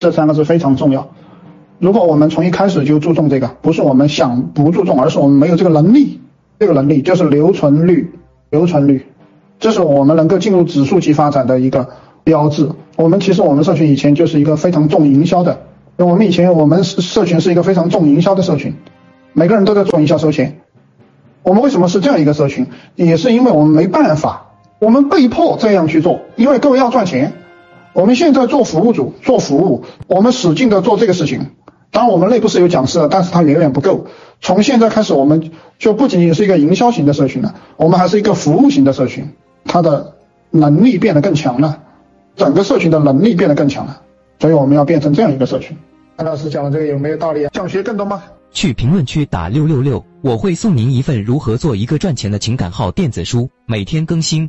这三个字非常重要。如果我们从一开始就注重这个，不是我们想不注重，而是我们没有这个能力。这个能力就是留存率，留存率，这是我们能够进入指数级发展的一个标志。我们其实我们社群以前就是一个非常重营销的，我们以前我们社群是一个非常重营销的社群，每个人都在做营销收钱。我们为什么是这样一个社群？也是因为我们没办法，我们被迫这样去做，因为各位要赚钱。我们现在做服务组做服务，我们使劲的做这个事情。当然，我们内部是有讲师的，但是它远远不够。从现在开始，我们就不仅仅是一个营销型的社群了，我们还是一个服务型的社群，它的能力变得更强了，整个社群的能力变得更强了。所以我们要变成这样一个社群。安老师讲的这个有没有道理啊？想学更多吗？去评论区打六六六，我会送您一份如何做一个赚钱的情感号电子书，每天更新。